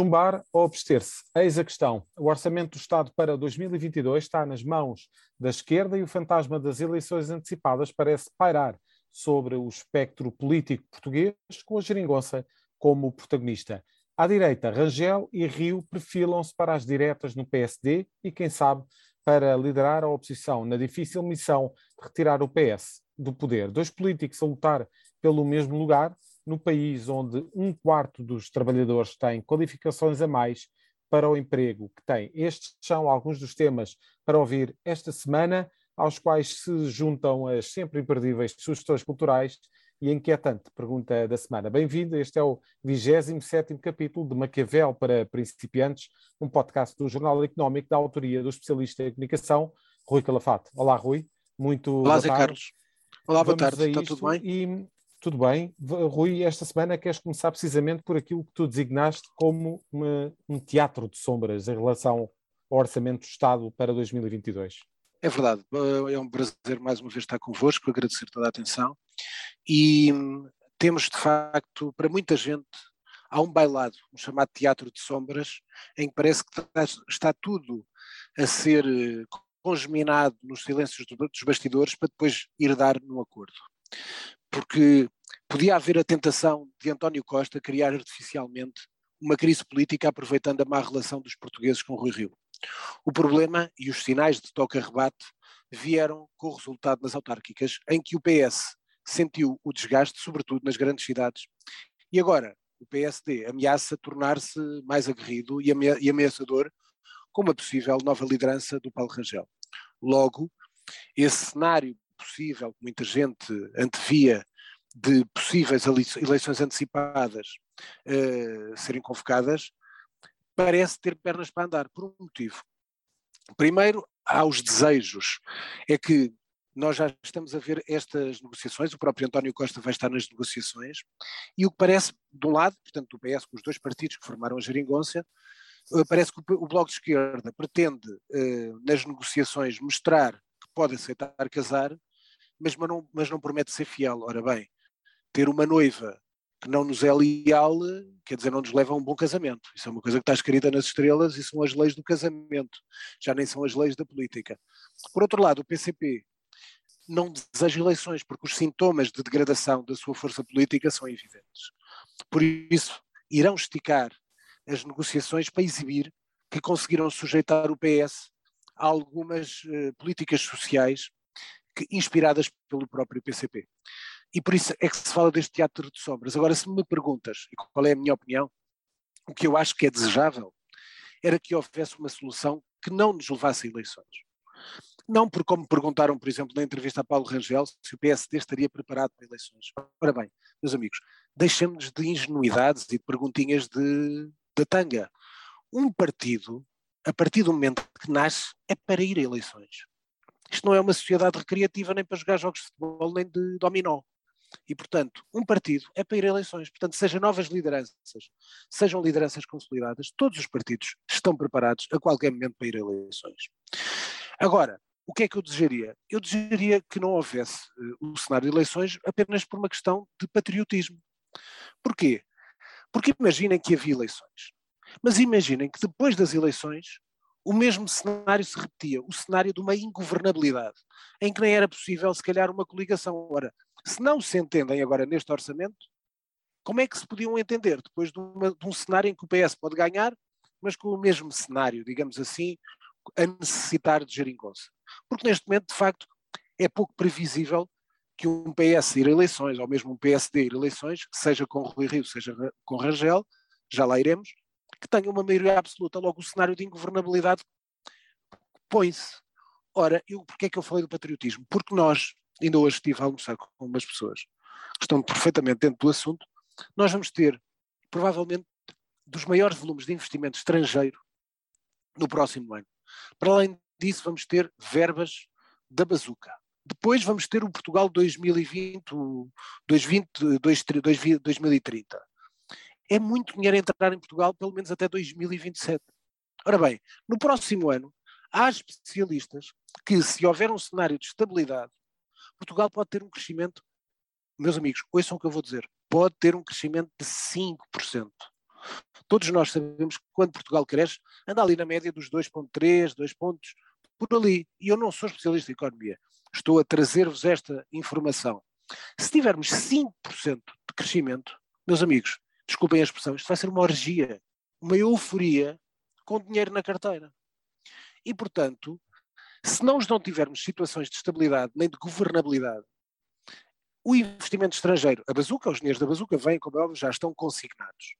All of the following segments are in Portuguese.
Chumbar ou abster-se? Eis a questão. O orçamento do Estado para 2022 está nas mãos da esquerda e o fantasma das eleições antecipadas parece pairar sobre o espectro político português, com a geringonça como protagonista. À direita, Rangel e Rio perfilam-se para as diretas no PSD e, quem sabe, para liderar a oposição na difícil missão de retirar o PS do poder. Dois políticos a lutar pelo mesmo lugar, no país onde um quarto dos trabalhadores tem qualificações a mais para o emprego que tem. Estes são alguns dos temas para ouvir esta semana, aos quais se juntam as sempre imperdíveis sugestões culturais e a inquietante pergunta da semana. Bem-vindo, este é o 27 capítulo de Maquiavel para principiantes, um podcast do Jornal Económico da autoria do especialista em comunicação, Rui Calafato. Olá, Rui. Muito Olá, Zé Carlos. Olá, boa tarde. Está tudo bem? E tudo bem. Rui, esta semana queres começar precisamente por aquilo que tu designaste como uma, um teatro de sombras em relação ao Orçamento do Estado para 2022. É verdade. É um prazer mais uma vez estar convosco, agradecer toda a atenção. E hum, temos, de facto, para muita gente, há um bailado, um chamado teatro de sombras, em que parece que está, tudo a ser eh, congeminado nos silêncios dos bastidores para depois ir dar num acordo porque podia haver a tentação de António Costa criar artificialmente uma crise política aproveitando a má relação dos portugueses com Rui Rio. O problema e os sinais de toca-rebate vieram com o resultado nas autárquicas, em que o PS sentiu o desgaste, sobretudo nas grandes cidades. E agora, o PSD ameaça tornar-se mais aguerrido e ameaçador com uma possível nova liderança do Paulo Rangel. Logo, esse cenário possível, muita gente antevia, de possíveis eleições antecipadas uh, serem convocadas, parece ter pernas para andar, por um motivo. Primeiro, há os desejos. É que nós já estamos a ver estas negociações, o próprio António Costa vai estar nas negociações, e o que parece, de um lado, portanto, do PS, com os dois partidos que formaram a geringonça, eh, parece que o Bloco de Esquerda pretende, eh, nas negociações, mostrar que pode aceitar casar, mas, não, mas não promete ser fiel. Ora bem, ter uma noiva que não nos é leal, quer dizer, não nos leva a um bom casamento. Isso é uma coisa que está escrita nas estrelas e são as leis do casamento, já nem são as leis da política. Por outro lado, o PCP não deseja eleições, porque os sintomas de degradação da sua força política são evidentes. Por isso, irão esticar as negociações para exibir que conseguiram sujeitar o PS a algumas uh, políticas sociais que, inspiradas pelo próprio PCP. E por isso é que se fala deste teatro de sombras. Agora, se me perguntas e qual é a minha opinião, o que eu acho que é desejável era que houvesse uma solução que não nos levasse a eleições. Não por como perguntaram, por exemplo, na entrevista a Paulo Rangel, se o PSD estaria preparado para eleições. Ora bem, meus amigos, deixemos de ingenuidades e de perguntinhas de, de tanga. Um partido, a partir do momento que nasce, é para ir a eleições. Isto não é uma sociedade recreativa nem para jogar jogos de futebol nem de dominó. E, portanto, um partido é para ir a eleições. Portanto, sejam novas lideranças, sejam lideranças consolidadas, todos os partidos estão preparados a qualquer momento para ir a eleições. Agora, o que é que eu desejaria? Eu desejaria que não houvesse uh, o cenário de eleições apenas por uma questão de patriotismo. Porquê? Porque imaginem que havia eleições. Mas imaginem que depois das eleições o mesmo cenário se repetia, o cenário de uma ingovernabilidade, em que nem era possível, se calhar, uma coligação. Ora, se não se entendem agora neste orçamento, como é que se podiam entender depois de, uma, de um cenário em que o PS pode ganhar, mas com o mesmo cenário, digamos assim, a necessitar de geringonça? Porque neste momento, de facto, é pouco previsível que um PS ir a eleições, ou mesmo um PSD ir a eleições, seja com Rui Rio, seja com Rangel, já lá iremos, que tenha uma maioria absoluta. Logo, o cenário de ingovernabilidade põe-se. Ora, eu, porquê é que eu falei do patriotismo? Porque nós, ainda hoje estive a almoçar com umas pessoas que estão perfeitamente dentro do assunto, nós vamos ter, provavelmente, dos maiores volumes de investimento estrangeiro no próximo ano. Para além disso, vamos ter verbas da bazuca. Depois vamos ter o Portugal 2020, 2020 2030 é muito dinheiro entrar em Portugal, pelo menos até 2027. Ora bem, no próximo ano, há especialistas que, se houver um cenário de estabilidade, Portugal pode ter um crescimento, meus amigos, ouçam o que eu vou dizer, pode ter um crescimento de 5%. Todos nós sabemos que quando Portugal cresce, anda ali na média dos 2,3, 2 pontos, por ali. E eu não sou especialista em economia. Estou a trazer-vos esta informação. Se tivermos 5% de crescimento, meus amigos, desculpem a expressão, isto vai ser uma orgia, uma euforia com dinheiro na carteira. E, portanto, se nós não tivermos situações de estabilidade nem de governabilidade, o investimento estrangeiro, a bazuca, os dinheiros da bazuca vêm, como é óbvio, já estão consignados.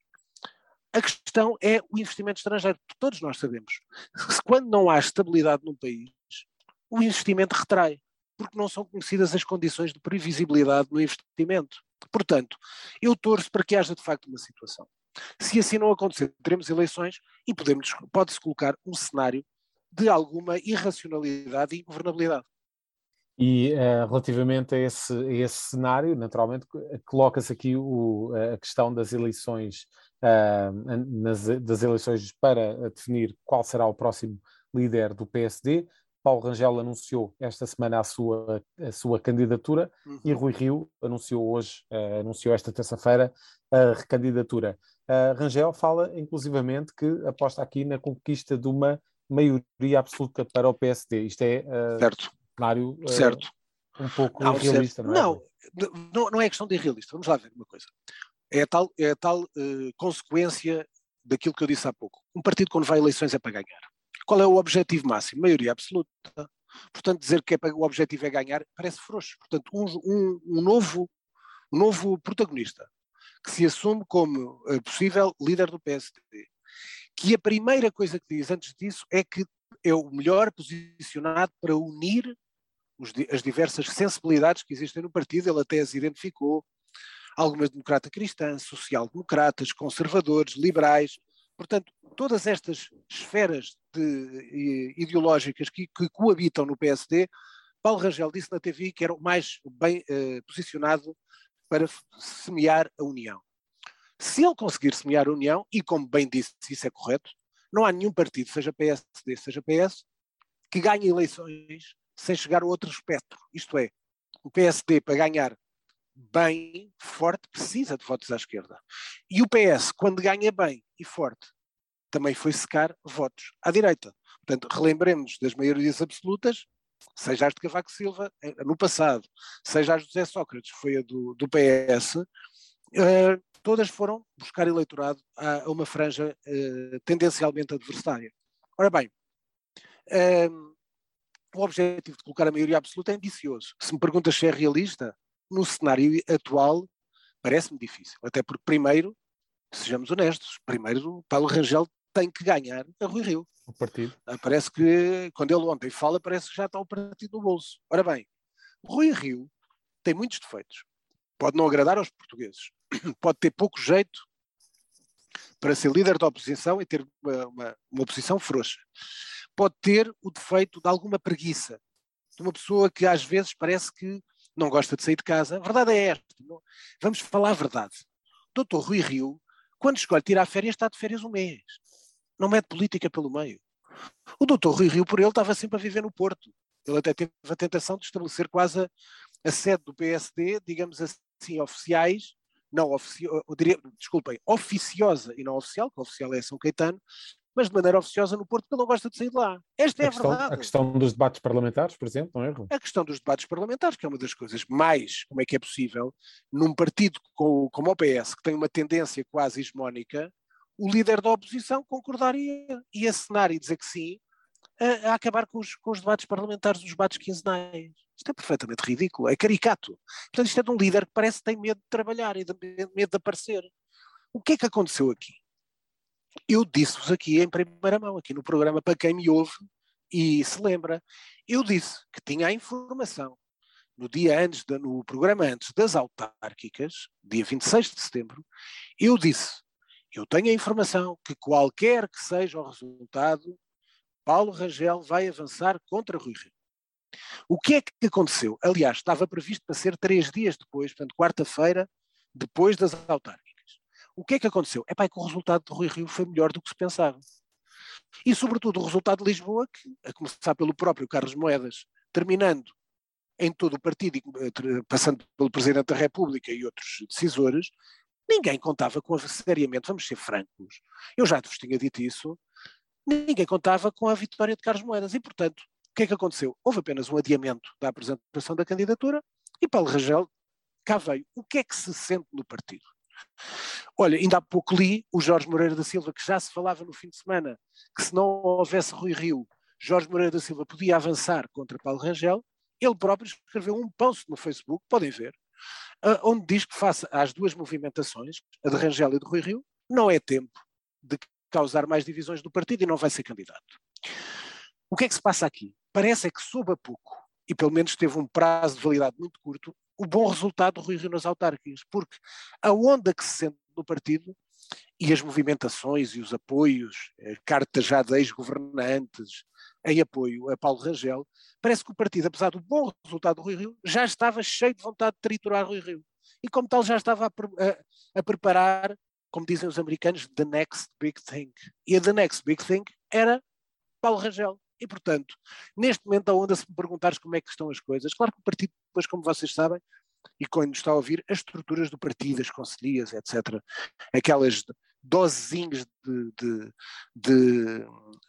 A questão é o investimento estrangeiro. Todos nós sabemos que quando não há estabilidade num país, o investimento retrai, porque não são conhecidas as condições de previsibilidade no investimento. Portanto, eu torço para que haja de facto uma situação. Se assim não acontecer, teremos eleições e pode-se colocar um cenário de alguma irracionalidade e governabilidade. E uh, relativamente a esse, a esse, cenário, naturalmente, coloca-se aqui o, a questão das eleições, uh, nas, das eleições para definir qual será o próximo líder do PSD. Paulo Rangel anunciou esta semana a sua, a sua candidatura uhum. e Rui Rio anunciou hoje, uh, anunciou esta terça-feira, a recandidatura. Rangel fala inclusivamente que aposta aqui na conquista de uma maioria absoluta para o PSD. Isto é certo cenário uh, certo. um pouco não, irrealista, não é? Não, não, é questão de irrealista. Vamos lá ver uma coisa. É a tal, é a tal uh, consequência daquilo que eu disse há pouco. Um partido quando vai a eleições é para ganhar. Qual é o objetivo máximo? Maioria absoluta. Portanto, dizer que é o objetivo é ganhar parece frouxo. Portanto, um, um, um novo, um novo protagonista que se assume como uh, possível líder do PSD, que a primeira coisa que diz antes disso é que é o melhor posicionado para unir os, as diversas sensibilidades que existem no partido. Ele até as identificou, algumas democrata cristãs, social-democratas, conservadores, liberais. Portanto, todas estas esferas de, ideológicas que, que, coabitam no PSD, Paulo Rangel disse na TV que era o mais bem uh, posicionado para semear a união. Se ele conseguir semear a união, e como bem disse, isso é correto, não há nenhum partido, seja PSD, seja PS, que ganhe eleições sem chegar a outro espectro. Isto é, o PSD, para ganhar bem, forte, precisa de votos à esquerda. E o PS, quando ganha bem e forte, também foi secar votos à direita. Portanto, relembremos das maiorias absolutas, seja as de Cavaco Silva eh, no passado, seja as de José Sócrates, foi a do, do PS, uh, eh, todas foram buscar eleitorado a, uma franja uh, tendencialmente adversária. Ora bem, ehm, o objetivo de colocar a maioria absoluta é ambicioso. Se me perguntas se é realista, no cenário atual parece-me difícil. Até porque, primeiro, sejamos honestos, primeiro Paulo Rangel tem que ganhar a Rui Rio. O partido. Ah, parece que, quando ele ontem fala, parece que já está o partido no bolso. Ora bem, Rui Rio tem muitos defeitos. Pode não agradar aos portugueses, pode ter pouco jeito para ser líder da oposição e ter uma, uma, uma oposição frouxa. Pode ter o defeito de alguma preguiça, de uma pessoa que às vezes parece que não gosta de sair de casa. A verdade é esta. Não? Vamos falar a verdade. Doutor Rui Rio, quando escolhe tirar férias, está de férias um mês. Não mete política pelo meio. O doutor Rui Rio, por ele, estava sempre a viver no Porto. Ele até teve a tentação de estabelecer quase a, a sede do PSD, digamos assim, oficiais, não diria, desculpem, oficiosa e não oficial, que oficial é São Caetano, mas de maneira oficiosa no Porto, porque ele não gosta de sair de lá. Esta a é a questão, verdade. A questão dos debates parlamentares, por exemplo, não é? A questão dos debates parlamentares, que é uma das coisas mais, como é que é possível, num partido como, como o PS, que tem uma tendência quase hegemónica, o líder da oposição concordar e, e acenar e dizer que sim, a, a acabar com os, com os, debates parlamentares, os debates quinzenais. Isto é perfeitamente ridículo, é caricato. Portanto, isto é de um líder que parece que tem medo de trabalhar e de, medo de aparecer. O que é que aconteceu aqui? Eu disse-vos aqui em primeira mão, aqui no programa, para quem me ouve e se lembra, eu disse que tinha a informação no dia antes, de, no programa antes das autárquicas, dia 26 de setembro, eu disse, eu tenho a informação que qualquer que seja o resultado, Paulo Rangel vai avançar contra Rui Rio. O que é que aconteceu? Aliás, estava previsto para ser três dias depois, portanto, quarta-feira, depois das autárquicas. O que é que aconteceu? É, pá, que o resultado de Rui Rio foi melhor do que se pensava. E, sobretudo, o resultado de Lisboa, que, a começar pelo próprio Carlos Moedas, terminando em todo o partido, passando pelo Presidente da República e outros decisores, ninguém contava com a, seriamente, vamos ser francos, eu já vos tinha dito isso, ninguém contava com a vitória de Carlos Moedas e, portanto, o que é que aconteceu? Houve apenas um adiamento da apresentação da candidatura e Paulo Rangel cá veio. O que é que se sente no partido? Olha, ainda há pouco li o Jorge Moreira da Silva, que já se falava no fim de semana que se não houvesse Rui Rio, Jorge Moreira da Silva podia avançar contra Paulo Rangel. Ele próprio escreveu um post no Facebook, podem ver, onde diz que face às duas movimentações, a de Rangel e de Rui Rio, não é tempo de causar mais divisões do partido e não vai ser candidato. O que é que se passa aqui? Parece é que soube a pouco, e pelo menos teve um prazo de validade muito curto, o bom resultado do Rui Rio nas autárquicas, porque a onda que se sente no partido e as movimentações e os apoios, cartas já de ex-governantes em apoio a Paulo Rangel, parece que o partido, apesar do bom resultado do Rui Rio, já estava cheio de vontade de triturar Rui Rio. E como tal já estava a, a, a preparar, como dizem os americanos, the next big thing. E a the next big thing era Paulo Rangel. E, portanto, neste momento, a onda, se me perguntares como é que estão as coisas, claro que o partido, depois, como vocês sabem, e quando nos está a ouvir, as estruturas do partido, as conselhias, etc., aquelas dosezinhos de, de, de,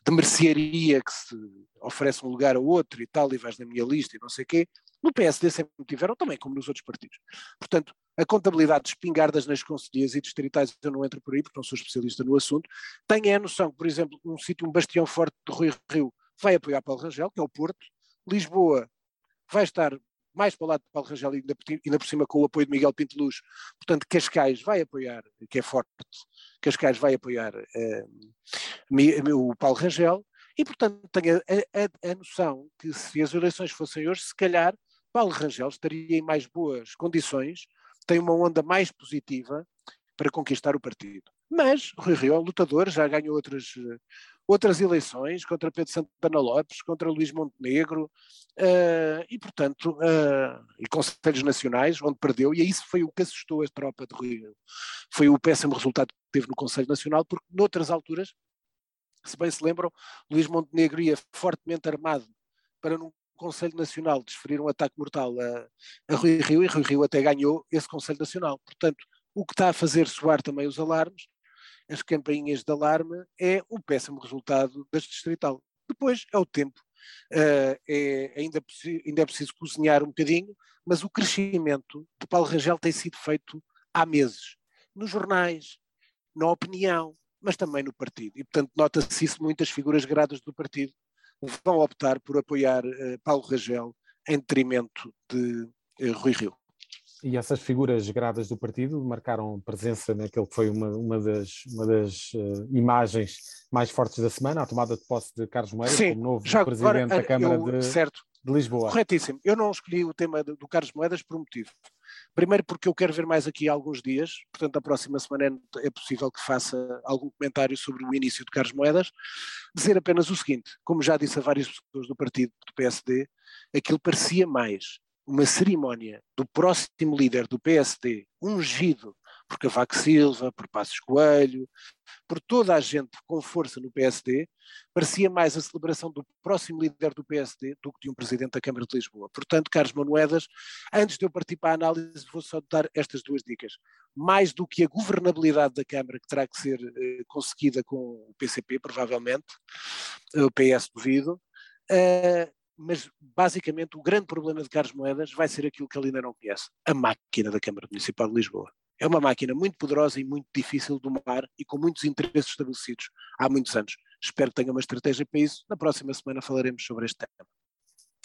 de mercearia que se oferece um lugar a outro e tal, e vais na minha lista e não sei o quê, no PSD sempre tiveram, também como nos outros partidos. Portanto, a contabilidade de espingardas nas conselhias e distritais, eu não entro por aí porque não sou especialista no assunto, tenho a noção que, por exemplo, um sítio, um bastião forte de Rui Rio vai apoiar Paulo Rangel, que é o Porto, Lisboa vai estar mais para o lado de Paulo Rangel e ainda, por cima com o apoio de Miguel Pinto Luz, portanto Cascais vai apoiar, que é forte, Cascais vai apoiar uh, o Paulo Rangel, e portanto tenho a, a, a, noção que se as eleições fossem hoje, se calhar Paulo Rangel estaria em mais boas condições, tem uma onda mais positiva para conquistar o partido. Mas Rui Rio é lutador, já ganhou outras, outras eleições contra Pedro Santana Lopes, contra Luís Montenegro, uh, e portanto, uh, e conselhos nacionais, onde perdeu, e isso foi o que assustou a tropa de Rio. Foi o péssimo resultado que teve no Conselho Nacional, porque noutras alturas, se bem se lembram, Luís Montenegro ia fortemente armado para num Conselho Nacional desferir um ataque mortal a, a Rui Rio, e Rui Rio até ganhou esse Conselho Nacional. Portanto, o que está a fazer soar também os alarmes as campainhas de alarme é o péssimo resultado das distrital. Depois é o tempo. Uh, é, ainda, ainda é preciso cozinhar um bocadinho, mas o crescimento de Paulo Rangel tem sido feito há meses. Nos jornais, na opinião, mas também no partido. E, portanto, nota-se isso muitas figuras gradas do partido vão optar por apoiar uh, Paulo Rangel em detrimento de uh, Rui Rio. E essas figuras gradas do partido marcaram presença naquele que foi uma, uma das, uma das uh, imagens mais fortes da semana, a tomada de posse de Carlos Moedas como novo presidente agora, da Câmara eu, de, certo. de Lisboa. Corretíssimo. Eu não escolhi o tema do, do Carlos Moedas por um motivo. Primeiro porque eu quero ver mais aqui alguns dias, portanto a próxima semana é possível que faça algum comentário sobre o início de Carlos Moedas. Dizer apenas o seguinte, como já disse a várias pessoas do partido do PSD, aquilo parecia mais uma cerimónia do próximo líder do PSD, ungido por Cavaco Silva, por Passos Coelho, por toda a gente com força no PSD, parecia mais a celebração do próximo líder do PSD do que de um presidente da Câmara de Lisboa. Portanto, Carlos Manuedas, antes de eu partir para a análise, vou só dar estas duas dicas. Mais do que a governabilidade da Câmara, que terá que ser eh, conseguida com o PCP, provavelmente, o PS duvido, eh, mas basicamente o grande problema de Carlos Moedas vai ser aquilo que ele ainda não conhece, a máquina da Câmara Municipal de Lisboa. É uma máquina muito poderosa e muito difícil de domar e com muitos interesses estabelecidos há muitos anos. Espero que tenha uma estratégia para isso. Na próxima semana falaremos sobre este tema.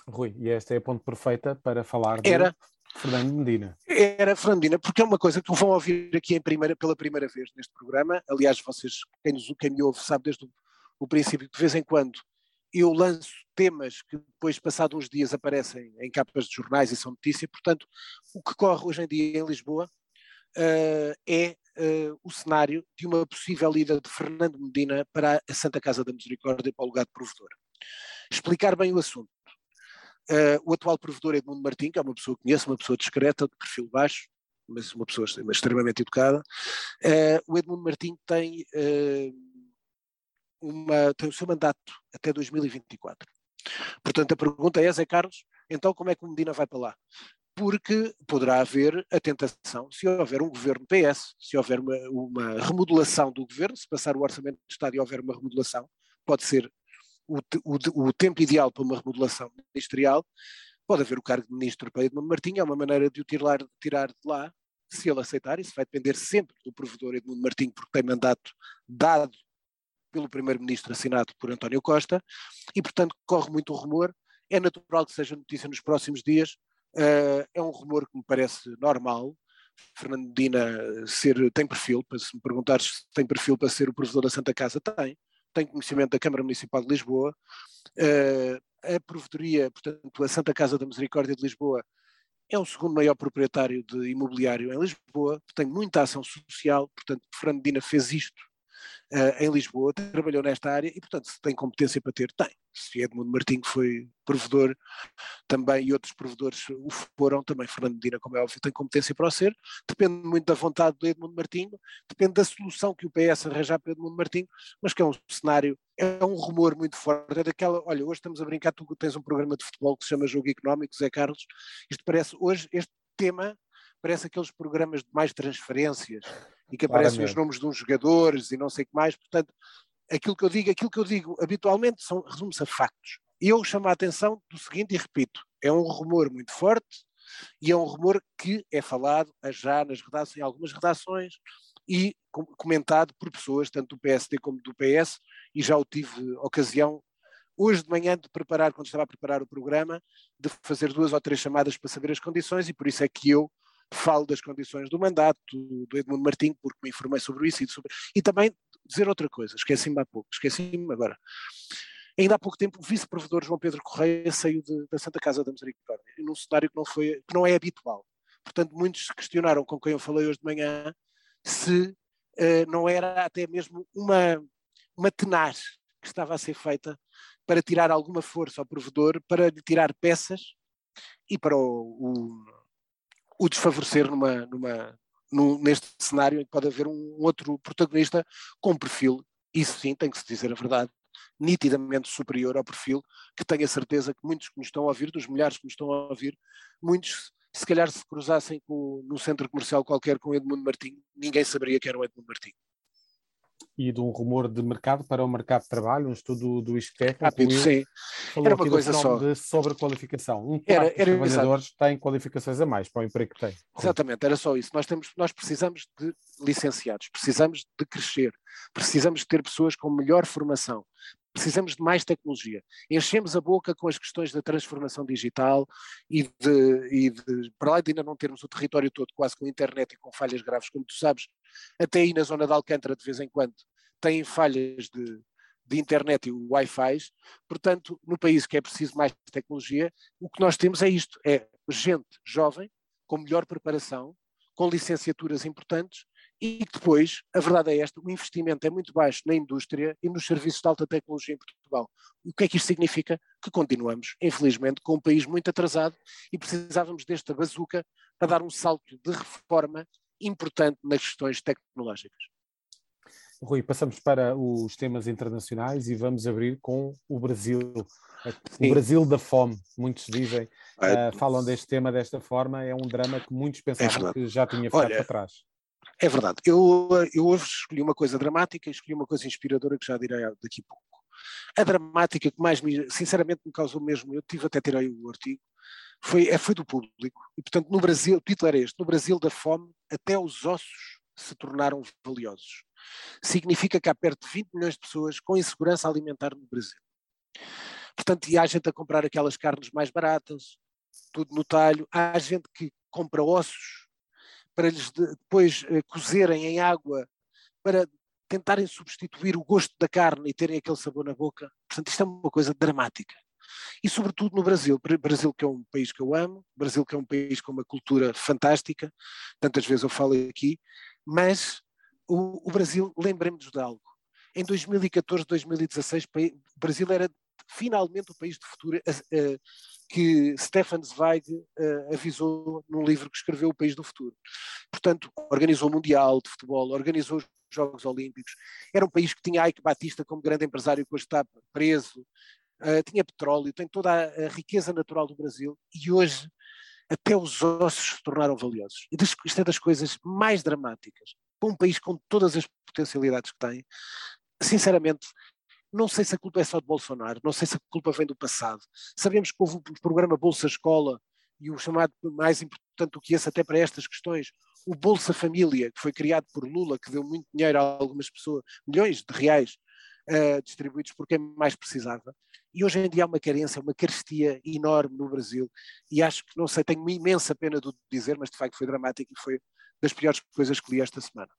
Rui, e esta é a ponte perfeita para falar de Era, Fernando Medina. Era Fernando Medina, porque é uma coisa que vão ouvir aqui primeira, pela primeira vez neste programa. Aliás, vocês, quem, nos, quem me ouve, sabe desde o, o princípio, de vez em quando eu lanço temas que depois, passados uns dias, aparecem em capas de jornais e são notícia. Portanto, o que corre hoje em dia em Lisboa uh, é uh, o cenário de uma possível ida de Fernando Medina para a Santa Casa da Misericórdia para o lugar de provedor. Explicar bem o assunto. Uh, o atual provedor Edmundo Martim, que é uma pessoa que conheço, uma pessoa discreta, de perfil baixo, mas uma pessoa extremamente educada. o Edmundo Martim tem uma, tem o seu mandato até 2024. Portanto, a pergunta é, Zé Carlos, então como é que o Medina vai para lá? porque poderá haver a tentação, se houver um governo PS, se houver uma, uma remodelação do governo, se passar o orçamento de Estado e houver uma remodelação, pode ser o, o, o tempo ideal para uma remodelação ministerial, pode haver o cargo de ministro para Edmundo Martins, é uma maneira de o tirar, tirar de lá, se ele aceitar, isso vai depender sempre do provedor Edmundo Martins, porque tem mandato dado pelo primeiro-ministro assinado por António Costa, e portanto corre muito o rumor, é natural que seja notícia nos próximos dias, uh, é um rumor que me parece normal, Fernando Medina ser, tem perfil, se me perguntares se tem perfil para ser o provedor da Santa Casa, tem, tem conhecimento da Câmara Municipal de Lisboa, uh, a provedoria, portanto, a Santa Casa da Misericórdia de Lisboa é o segundo maior proprietário de imobiliário em Lisboa, tem muita ação social, portanto, Fernando fez isto uh, em Lisboa, trabalhou nesta área e, portanto, se tem competência para ter, tem. Se Edmundo Martins foi provedor também e outros provedores o foram, também Fernando Medina, como é óbvio, tem competência para o ser. Depende muito da vontade do Edmundo Martins, depende da solução que o PS arranjar para Edmundo Martins, mas que é um cenário, é um rumor muito forte. É daquela, olha, hoje estamos a brincar, tu tens um programa de futebol que se chama Jogo Económico, Zé Carlos, isto parece, hoje, este tema parece aqueles programas de mais transferências e que aparecem os nomes de uns jogadores e não sei o que mais, portanto, aquilo que eu digo, aquilo que eu digo habitualmente são resume-se a factos. E eu chamo a atenção do seguinte e repito, é um rumor muito forte e é um rumor que é falado já nas redações, em algumas redações e comentado por pessoas tanto do PSD como do PS e já o tive ocasião hoje de manhã de preparar, quando estava a preparar o programa, de fazer duas ou três chamadas para saber as condições e por isso é que eu falo das condições do mandato do Edmundo Martins, porque me informei sobre isso e, sobre... e também dizer outra coisa, esqueci-me há pouco, esqueci-me agora. Ainda há pouco tempo o vice-provedor João Pedro Correia saiu de, da Santa Casa da Misericórdia, num cenário que não, foi, que não é habitual. Portanto, muitos se questionaram com quem eu falei hoje de manhã se uh, não era até mesmo uma, uma tenaz que estava a ser feita para tirar alguma força ao provedor, para lhe tirar peças e para o, o o desfavorecer numa, numa, num, neste cenário em que pode haver um outro protagonista com perfil, isso sim, tem que se dizer a verdade, nitidamente superior ao perfil, que tenho a certeza que muitos que nos estão a ouvir, dos milhares que nos estão a ouvir, muitos, se calhar se cruzassem com, num centro comercial qualquer com Edmundo Martins, ninguém saberia que era o Edmundo Martins e de um rumor de mercado para o mercado de trabalho, um estudo do ISCTEC. Rápido, sim. Era uma coisa só. De sobrequalificação. Um era, era, trabalhadores exato. têm qualificações a mais para o emprego que têm. Exatamente, era só isso. Nós, temos, nós precisamos de licenciados, precisamos de crescer, precisamos de ter pessoas com melhor formação, precisamos de mais tecnologia. Enchemos a boca com as questões da transformação digital e de, e de, para lá de ainda não termos o território todo quase com internet e com falhas graves, como tu sabes, até aí na zona de Alcântara de vez em quando têm falhas de, de internet e Wi-Fi, portanto, no país que é preciso mais tecnologia, o que nós temos é isto, é gente jovem, com melhor preparação, com licenciaturas importantes e depois, a verdade é esta, o investimento é muito baixo na indústria e nos serviços de alta tecnologia em Portugal. O que é que isto significa? Que continuamos, infelizmente, com um país muito atrasado e precisávamos desta bazuca para dar um salto de reforma importante nas questões tecnológicas. Rui, passamos para os temas internacionais e vamos abrir com o Brasil. O Brasil da fome, muitos dizem, uh, falam deste tema desta forma, é um drama que muitos pensavam é que já tinha ficado Olha, para trás. É verdade. Eu, eu hoje escolhi uma coisa dramática e escolhi uma coisa inspiradora que já direi daqui a pouco. A dramática que mais me, sinceramente, me causou mesmo, eu tive até tirei o artigo, foi, é, foi do público. E, portanto, no Brasil, o título era este: No Brasil da fome, até os ossos se tornaram valiosos. Significa que há perto de 20 milhões de pessoas com insegurança alimentar no Brasil. Portanto, e há gente a comprar aquelas carnes mais baratas, tudo no talho, há gente que compra ossos para lhes depois uh, cozerem em água para tentarem substituir o gosto da carne e terem aquele sabor na boca. Portanto, isto é uma coisa dramática. E sobretudo no Brasil, Brasil que é um país que eu amo, Brasil que é um país com uma cultura fantástica, tantas vezes eu falo aqui, mas o, o Brasil, lembremos de algo, em 2014, 2016, o Brasil era finalmente o país de futuro que Stefan Zweig avisou num livro que escreveu O País do Futuro. Portanto, organizou o Mundial de Futebol, organizou os Jogos Olímpicos, era um país que tinha Ike Batista como grande empresário que hoje está preso, tinha petróleo, tem toda a, riqueza natural do Brasil e hoje até os ossos se tornaram valiosos. E isto é das coisas mais dramáticas. Para um país com todas as potencialidades que tem, sinceramente, não sei se a culpa é só de Bolsonaro, não sei se a culpa vem do passado. Sabemos que houve o programa Bolsa Escola e o chamado mais importante do que esse até para estas questões, o Bolsa Família, que foi criado por Lula, que deu muito dinheiro a algumas pessoas, milhões de reais uh, distribuídos por quem mais precisava. E hoje em dia há uma carência, uma carestia enorme no Brasil. E acho que, não sei, tenho uma imensa pena de dizer, mas de facto foi dramático e foi das piores coisas que li esta semana.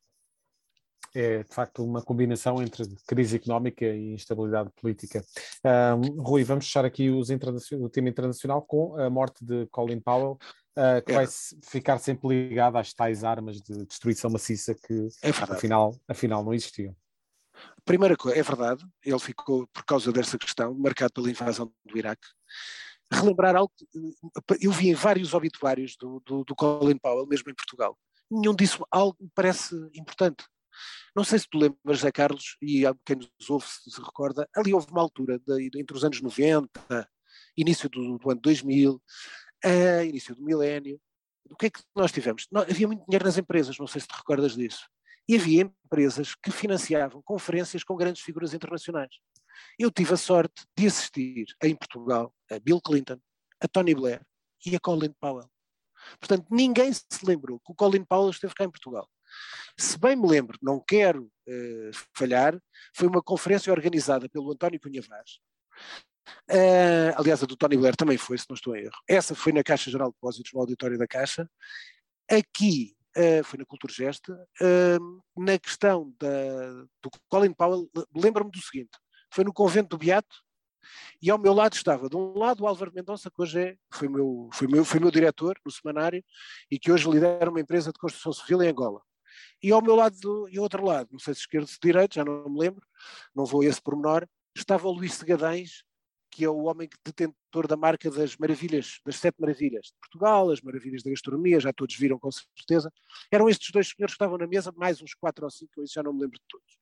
É, de facto, uma combinação entre crise económica e instabilidade política. Um, Rui, vamos fechar aqui o tema internacional com a morte de Colin Powell, uh, que é. vai ficar sempre ligado às tais armas de destruição maciça que, é afinal, afinal, não existiam. Primeira coisa, é verdade, ele ficou, por causa dessa questão, marcado pela invasão do Iraque. Relembrar algo, eu vi em vários obituários do, do, do Colin Powell, mesmo em Portugal. Nenhum disso algo me parece importante. Não sei se tu lembras, José Carlos, e quem nos ouve se, se recorda, ali houve uma altura de, entre os anos 90, início do, do ano 2000, uh, início do milénio. O que é que nós tivemos? havia muito dinheiro nas empresas, não sei se te recordas disso. E havia empresas que financiavam conferências com grandes figuras internacionais. Eu tive a sorte de assistir em Portugal a Bill Clinton, a Tony Blair e a Colin Powell. Portanto, ninguém se lembrou que o Colin Powell esteve cá em Portugal. Se bem me lembro, não quero uh, falhar, foi uma conferência organizada pelo António Cunha Vaz. Uh, aliás, a do Tony Blair também foi, se não estou em erro. Essa foi na Caixa Geral de Depósitos, no auditório da Caixa. Aqui uh, foi na Cultura Gesta, uh, na questão da, do Colin Powell, lembro-me do seguinte, foi no convento do Beato, e ao meu lado estava, de um lado, o Álvaro Mendonça, que hoje é, foi, meu, foi, meu, foi meu diretor no semanário, e que hoje lidera uma empresa de construção civil em Angola. E ao meu lado, do, e ao outro lado, não sei se esquerdo ou direito, já não me lembro, não vou a esse pormenor, estava o Luís Segadães, que é o homem detentor da marca das maravilhas, das sete maravilhas de Portugal, as maravilhas da gastronomia, já todos viram com certeza. Eram estes dois senhores que estavam na mesa, mais uns quatro ou cinco, eu já não me lembro de todos.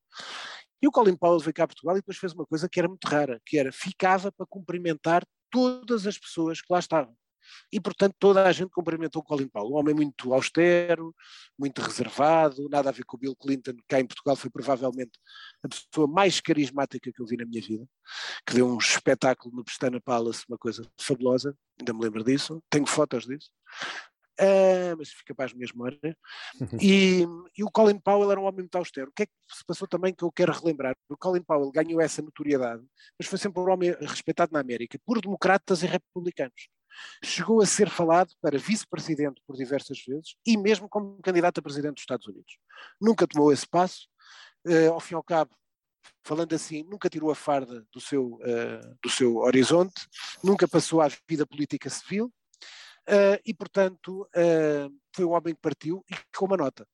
E o Colin Powell veio cá a Portugal e depois fez uma coisa que era muito rara, que era ficava para cumprimentar todas as pessoas que lá estavam. E, portanto, toda a gente cumprimentou o Colin Powell, um homem muito austero, muito reservado, nada a ver com o Bill Clinton, que cá em Portugal foi provavelmente a pessoa mais carismática que eu vi na minha vida, que deu um espetáculo no Pestana Palace, uma coisa fabulosa, ainda me lembro disso, tenho fotos disso. Uh, mas fica para as minhas memórias. E, e, o Colin Powell era um homem muito austero. O que é que se passou também que eu quero relembrar? O Colin Powell ganhou essa notoriedade, mas foi sempre um homem respeitado na América por democratas e republicanos. Chegou a ser falado para vice-presidente por diversas vezes e mesmo como candidato a presidente dos Estados Unidos. Nunca tomou esse passo, uh, ao fim e ao cabo, falando assim, nunca tirou a farda do seu, uh, do seu horizonte, nunca passou à vida política civil uh, e, portanto, foi um homem que partiu e com uma nota.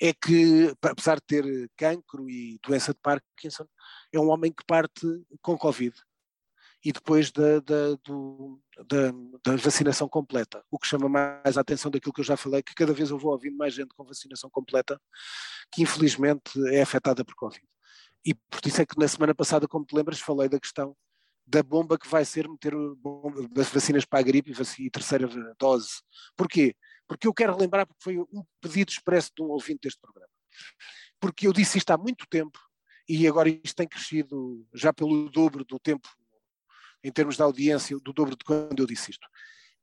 É que, apesar de ter cancro e doença de Parkinson, é um homem que parte com Covid e depois da, da, do, da, da, vacinação completa. O que chama mais a atenção daquilo que eu já falei, que cada vez eu vou ouvindo mais gente com vacinação completa, que infelizmente é afetada por Covid. E por isso é que na semana passada, como te lembras, falei da questão da bomba que vai ser meter vacinas para a gripe e, terceira dose. Porquê? Porque eu quero lembrar, porque foi um pedido expresso de um ouvinte deste programa. Porque eu disse isto há muito tempo e agora isto tem crescido já pelo dobro do tempo em termos de audiência, do dobro de quando eu disse isto.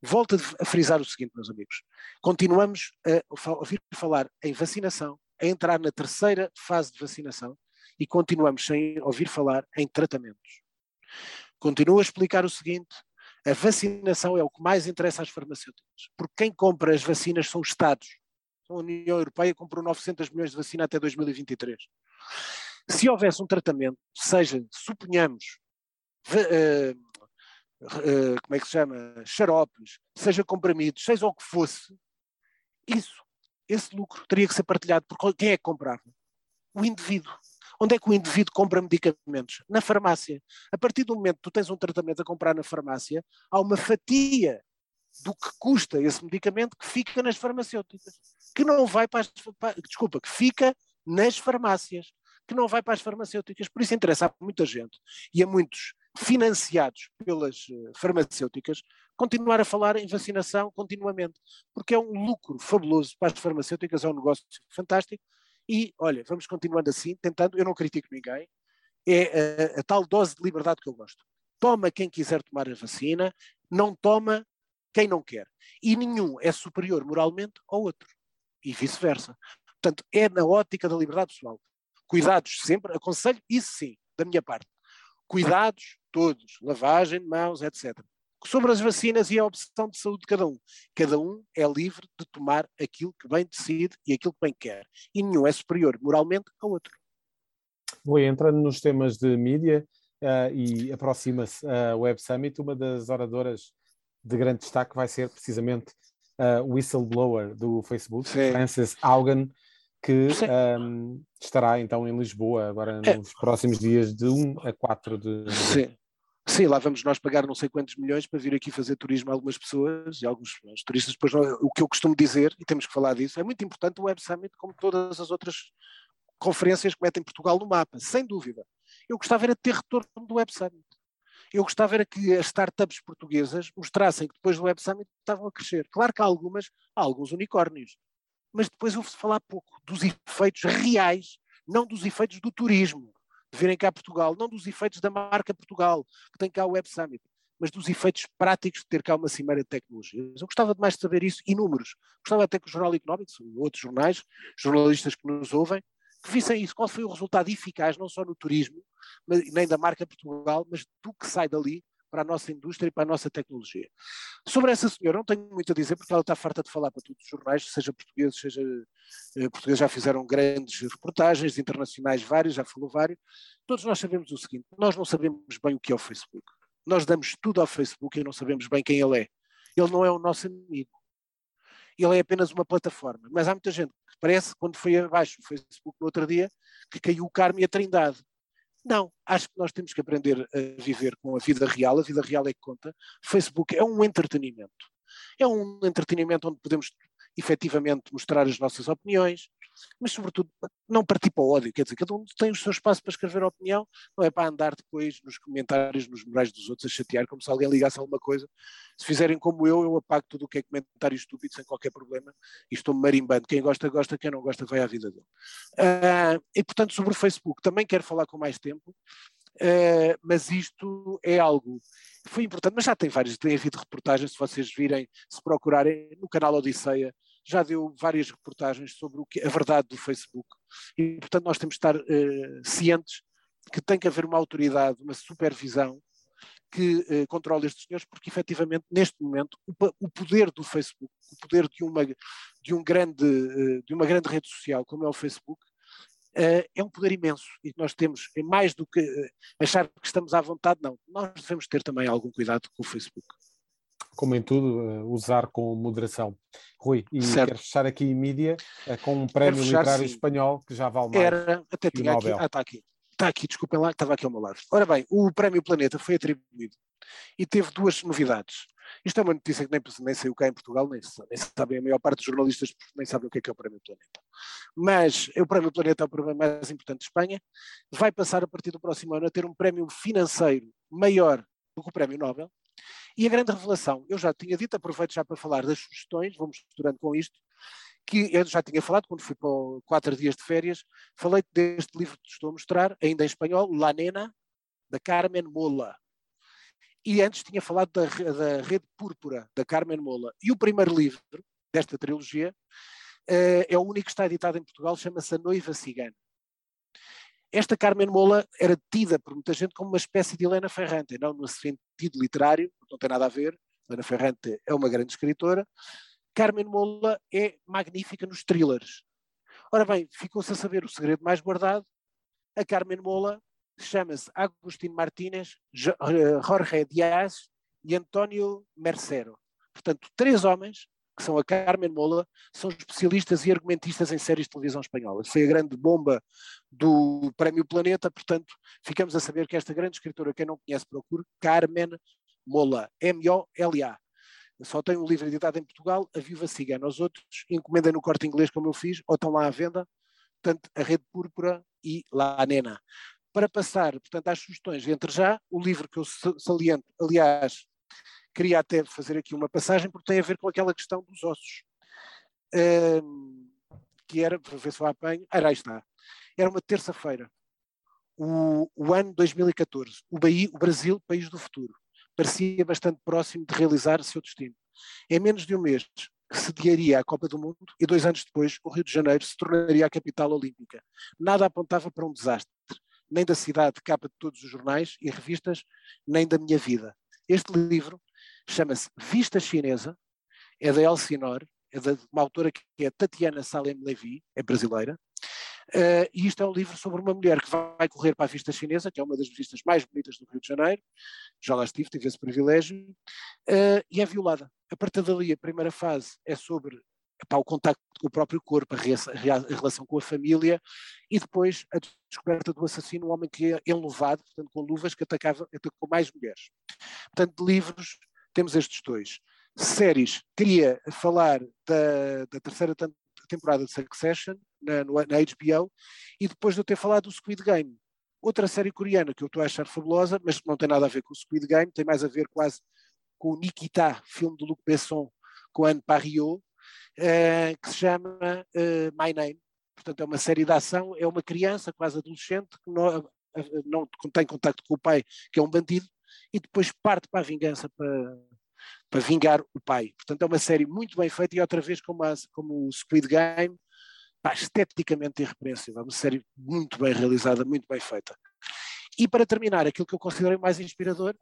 Volto a frisar o seguinte, meus amigos. Continuamos a ouvir falar em vacinação, a entrar na terceira fase de vacinação e continuamos sem ouvir falar em tratamentos. Continuo a explicar o seguinte: a vacinação é o que mais interessa às farmacêuticas, porque quem compra as vacinas são os Estados. A União Europeia comprou 900 milhões de vacina até 2023. Se houvesse um tratamento, seja, suponhamos, uh, como é que se chama, xaropes, seja comprimidos, seja o que fosse, isso, esse lucro teria que ser partilhado por quem é que comprava? O indivíduo. Onde é que o indivíduo compra medicamentos? Na farmácia. A partir do momento que tu tens um tratamento a comprar na farmácia, há uma fatia do que custa esse medicamento que fica nas farmacêuticas, que não vai para as, para, desculpa, que fica nas farmácias, que não vai para as farmacêuticas. Por isso interessa a muita gente e a muitos financiados pelas eh, farmacêuticas, continuar a falar em vacinação continuamente, porque é um lucro fabuloso para as farmacêuticas, é um negócio fantástico. E, olha, vamos continuando assim, tentando, eu não critico ninguém, é a, a tal dose de liberdade que eu gosto. Toma quem quiser tomar a vacina, não toma quem não quer. E nenhum é superior moralmente ao outro. E vice-versa. Portanto, é na ótica da liberdade pessoal. Cuidados sempre, aconselho, isso sim, da minha parte. Cuidados todos, lavagem de mãos, etc. Sobre as vacinas e a opção de saúde de cada um. Cada um é livre de tomar aquilo que bem decide e aquilo que bem quer. E nenhum é superior moralmente ao outro. Vou entrando nos temas de mídia uh, e aproxima-se a uh, Web Summit. Uma das oradoras de grande destaque vai ser precisamente uh, o whistleblower do Facebook, Sim. Frances Haugen, que um, estará então em Lisboa agora é. nos é. próximos dias de 1 a 4 de Sim. Sim, lá vamos nós pagar não sei quantos milhões para vir aqui fazer turismo a algumas pessoas e alguns turistas. Depois, o que eu costumo dizer, e temos que falar disso, é muito importante o Web Summit, como todas as outras conferências que metem Portugal no mapa, sem dúvida. Eu gostava era de ter retorno do Web Summit. Eu gostava era que as startups portuguesas mostrassem que depois do Web Summit estavam a crescer. Claro que há algumas, há alguns unicórnios, mas depois ouve-se falar pouco dos efeitos reais, não dos efeitos do turismo, virem cá a Portugal, não dos efeitos da marca Portugal, que tem cá o Web Summit, mas dos efeitos práticos de ter cá uma cimeira de tecnologias. Eu gostava mais de saber isso e números. Gostava até que o Jornal Económico, outros jornais, jornalistas que nos ouvem, que vissem isso, qual foi o resultado eficaz, não só no turismo, mas, nem da marca Portugal, mas do que sai dali para a nossa indústria e para a nossa tecnologia. Sobre essa senhora, não tenho muito a dizer, porque ela está farta de falar para todos os jornais, seja portugueses, seja eh, portugueses, já fizeram grandes reportagens, internacionais vários, já falou vários. Todos nós sabemos o seguinte: nós não sabemos bem o que é o Facebook. Nós damos tudo ao Facebook e não sabemos bem quem ele é. Ele não é o nosso amigo. Ele é apenas uma plataforma. Mas há muita gente que parece, quando foi abaixo o Facebook no outro dia, que caiu o Carmo e a Trindade. Não, acho que nós temos que aprender a viver com a vida real, a vida real é que conta. Facebook é um entretenimento. É um entretenimento onde podemos efetivamente mostrar as nossas opiniões, mas sobretudo não partir para o ódio, quer dizer, cada um tem o seu espaço para escrever a opinião, não é para andar depois nos comentários, nos morais dos outros a chatear, como se alguém ligasse alguma coisa. Se fizerem como eu, eu apago tudo o que é comentário estúpido sem qualquer problema e estou-me marimbando. Quem gosta, gosta, quem não gosta, vai à vida dele. Uh, e portanto, sobre o Facebook, também quero falar com mais tempo. Uh, mas isto é algo foi importante, mas já tem várias, tem havido reportagens, se vocês virem, se procurarem no canal Odisseia, já deu várias reportagens sobre o que, a verdade do Facebook. E, portanto, nós temos de estar uh, cientes que tem que haver uma autoridade, uma supervisão que uh, controle estes senhores, porque efetivamente, neste momento, o, o, poder do Facebook, o poder de uma, de, um grande, uh, de uma grande rede social como é o Facebook, uh, é um poder imenso e nós temos, é mais do que achar que estamos à vontade, não. Nós devemos ter também algum cuidado com o Facebook como em tudo, uh, usar com moderação. Rui, e certo. quero fechar aqui em mídia uh, com um prémio fechar, literário sim. espanhol que já vale mais. Era, até tinha aqui, ah, está aqui. Está aqui, desculpem lá, estava aqui ao meu lado. Ora bem, o Prémio Planeta foi atribuído e teve duas novidades. Isto é uma notícia que nem, nem saiu cá em Portugal, nem, nem sabem, a maior parte dos jornalistas nem sabem o que é, que é o Prémio Planeta. Mas o Prémio Planeta é o prémio mais importante de Espanha, vai passar a partir do próximo ano a ter um prémio financeiro maior do que o Prémio Nobel, e a grande revelação, eu já tinha dito, aproveito já para falar das sugestões, vamos misturando com isto, que eu já tinha falado quando fui para quatro dias de férias, falei deste livro que estou a mostrar, ainda em espanhol, La Nena, da Carmen Mola. E antes tinha falado da, da Rede Púrpura, da Carmen Mola. E o primeiro livro desta trilogia uh, é o único que está editado em Portugal, chama-se A Noiva Cigana. Esta Carmen Mola era tida por muita gente como uma espécie de Helena Ferrante, não no sentido literário, não tem nada a ver. Helena Ferrante é uma grande escritora. Carmen Mola é magnífica nos thrillers. Ora bem, ficou-se a saber o segredo mais guardado. A Carmen Mola chama-se Agustín Martínez, eh, Jorge Diaz e António Mercero. Portanto, três homens que são a Carmen Mola, são especialistas e argumentistas em séries de televisão espanholas. Foi a grande bomba do Prémio Planeta, portanto, ficamos a saber que esta grande escritora, quem não conhece, procure, Carmen Mola, M-O-L-A. Só tem um livro editado em Portugal, A Viva Cigana. Os outros encomendem no corte inglês, como eu fiz, ou estão lá à venda. Portanto, A Rede Púrpura e La Nena. para passar, portanto, às sugestões, entre já o livro que eu saliento, aliás, queria até fazer aqui uma passagem, porque tem a ver com aquela questão dos ossos, um, que era, para ver se eu apanho, ah, aí está, era uma terça-feira, o, o, ano 2014, o, Bahia, o Brasil, país do futuro, parecia bastante próximo de realizar seu destino. Em menos de um mês, que sediaria a Copa do Mundo e dois anos depois o Rio de Janeiro se tornaria a capital olímpica. Nada apontava para um desastre, nem da cidade capa de todos os jornais e revistas, nem da minha vida. Este livro chama-se Vista Chinesa, é da Elsinore, é de uma autora que é Tatiana Salem Levy, é brasileira, Uh, e isto é um livro sobre uma mulher que vai correr para a vista chinesa, que é uma das vistas mais bonitas do Rio de Janeiro, já lá estive, tive esse privilégio, uh, e é violada. A partir dali, a primeira fase é sobre epá, o contacto com o próprio corpo, a, a, relação com a família, e depois a descoberta do assassino, um homem que é enluvado, portanto com luvas, que atacava, atacou mais mulheres. Portanto, livros, temos estes dois. Séries, queria falar da, da terceira temporada de Succession, na, na HBO, e depois de eu ter falado do Squid Game. Outra série coreana que eu estou a achar fabulosa, mas que não tem nada a ver com o Squid Game, tem mais a ver quase com o Nikita, filme do Luc Besson com Anne Parriot, uh, que se chama uh, My Name. Portanto, é uma série de ação, é uma criança quase adolescente que não, não tem contacto com o pai, que é um bandido, e depois parte para a vingança, para, para vingar o pai. Portanto, é uma série muito bem feita e outra vez como, a, como o Squid Game, pá, esteticamente irrepreensível, uma série muito bem realizada, muito bem feita. E para terminar, aquilo que eu considerei mais inspirador,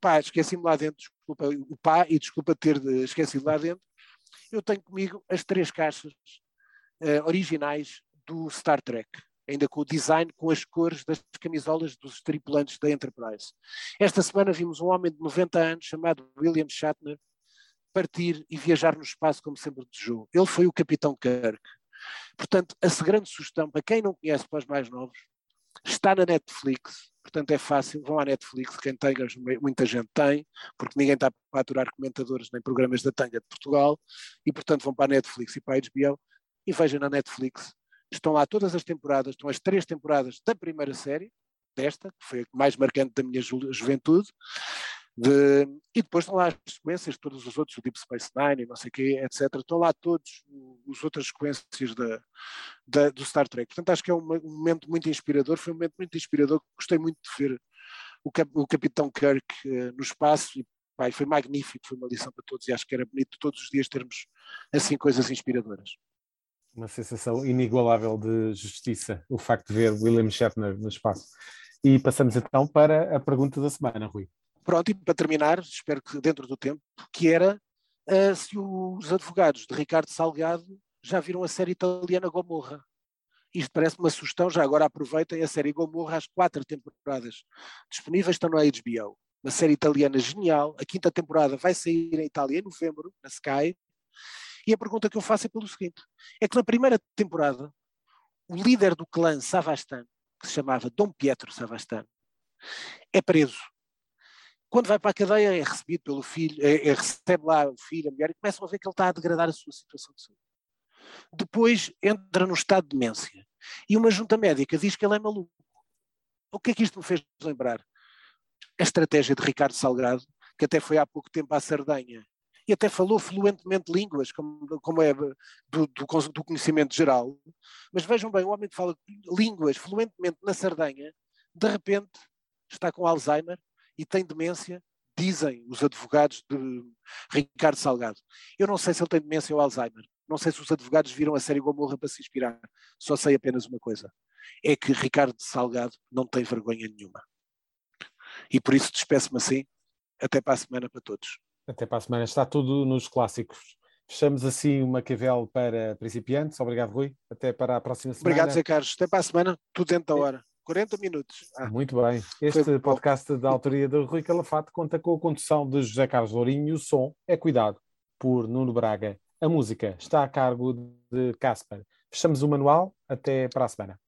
pá, esqueci-me lá dentro, desculpa o pá e desculpa ter esquecido lá dentro, eu tenho comigo as três caixas uh, originais do Star Trek, ainda com o design, com as cores das camisolas dos tripulantes da Enterprise. Esta semana vimos um homem de 90 anos chamado William Shatner partir e viajar no espaço como sempre desejou. Ele foi o Capitão Kirk. Portanto, a grande sugestão para quem não conhece, para os mais novos, está na Netflix. Portanto, é fácil, vão à Netflix, quem tem, muita gente tem, porque ninguém está a aturar comentadores nem programas da Tanga de Portugal, e portanto vão para a Netflix e para a HBO e vejam na Netflix. Estão lá todas as temporadas, estão as três temporadas da primeira série, desta, que foi a mais marcante da minha ju juventude, de, e depois estão lá as sequências, todos os outros, o Deep Space Nine e não sei o quê, etc. Estão lá todos os outras sequências da, da, do Star Trek. Portanto, acho que é um, um, momento muito inspirador. Foi um momento muito inspirador. Gostei muito de ver o, cap, o Capitão Kirk uh, no espaço e foi magnífico. Foi uma lição para todos e acho que era bonito todos os dias termos assim coisas inspiradoras. Uma sensação inigualável de justiça, o facto de ver William Shatner no espaço. E passamos então para a pergunta da semana, Rui. Pronto, e para terminar, espero que dentro do tempo, que era uh, se os advogados de Ricardo Salgado já viram a série italiana Gomorra. Isto parece uma sugestão, já agora aproveitem a série Gomorra, as quatro temporadas disponíveis estão na HBO. Uma série italiana genial, a quinta temporada vai sair em Itália em novembro, na Sky, e a pergunta que eu faço é pelo seguinte, é que na primeira temporada, o líder do clã Savastan, que se chamava Dom Pietro Savastan, é preso quando vai para a cadeia é recebido pelo filho, é, é, recebe lá o filho, a mulher, e começam a ver que ele está a degradar a sua situação de saúde. Depois entra no estado de demência. E uma junta médica diz que ele é maluco. O que é que isto me fez lembrar? A estratégia de Ricardo Salgado, que até foi há pouco tempo à Sardenha, e até falou fluentemente línguas, como, como é do, do, do, conhecimento geral. Mas vejam bem, um homem que fala línguas fluentemente na Sardenha, de repente está com Alzheimer e tem demência, dizem os advogados de Ricardo Salgado. Eu não sei se ele tem demência ou Alzheimer. Não sei se os advogados viram a série Gomorra para se inspirar. Só sei apenas uma coisa: é que Ricardo Salgado não tem vergonha nenhuma. E por isso despeço-me assim. Até para a semana para todos. Até para a semana. Está tudo nos clássicos. Fechamos assim o Maquiavel para principiantes. Obrigado, Rui. Até para a próxima semana. Obrigado, Zé Carlos. Até para a semana. Tudo dentro da hora. 40 minutos. Ah, Muito bem. Este podcast da autoria de Rui Calafate conta com a condução de José Carlos Lourinho e o som é cuidado por Nuno Braga. A música está a cargo de Casper. Fechamos o manual. Até para a semana.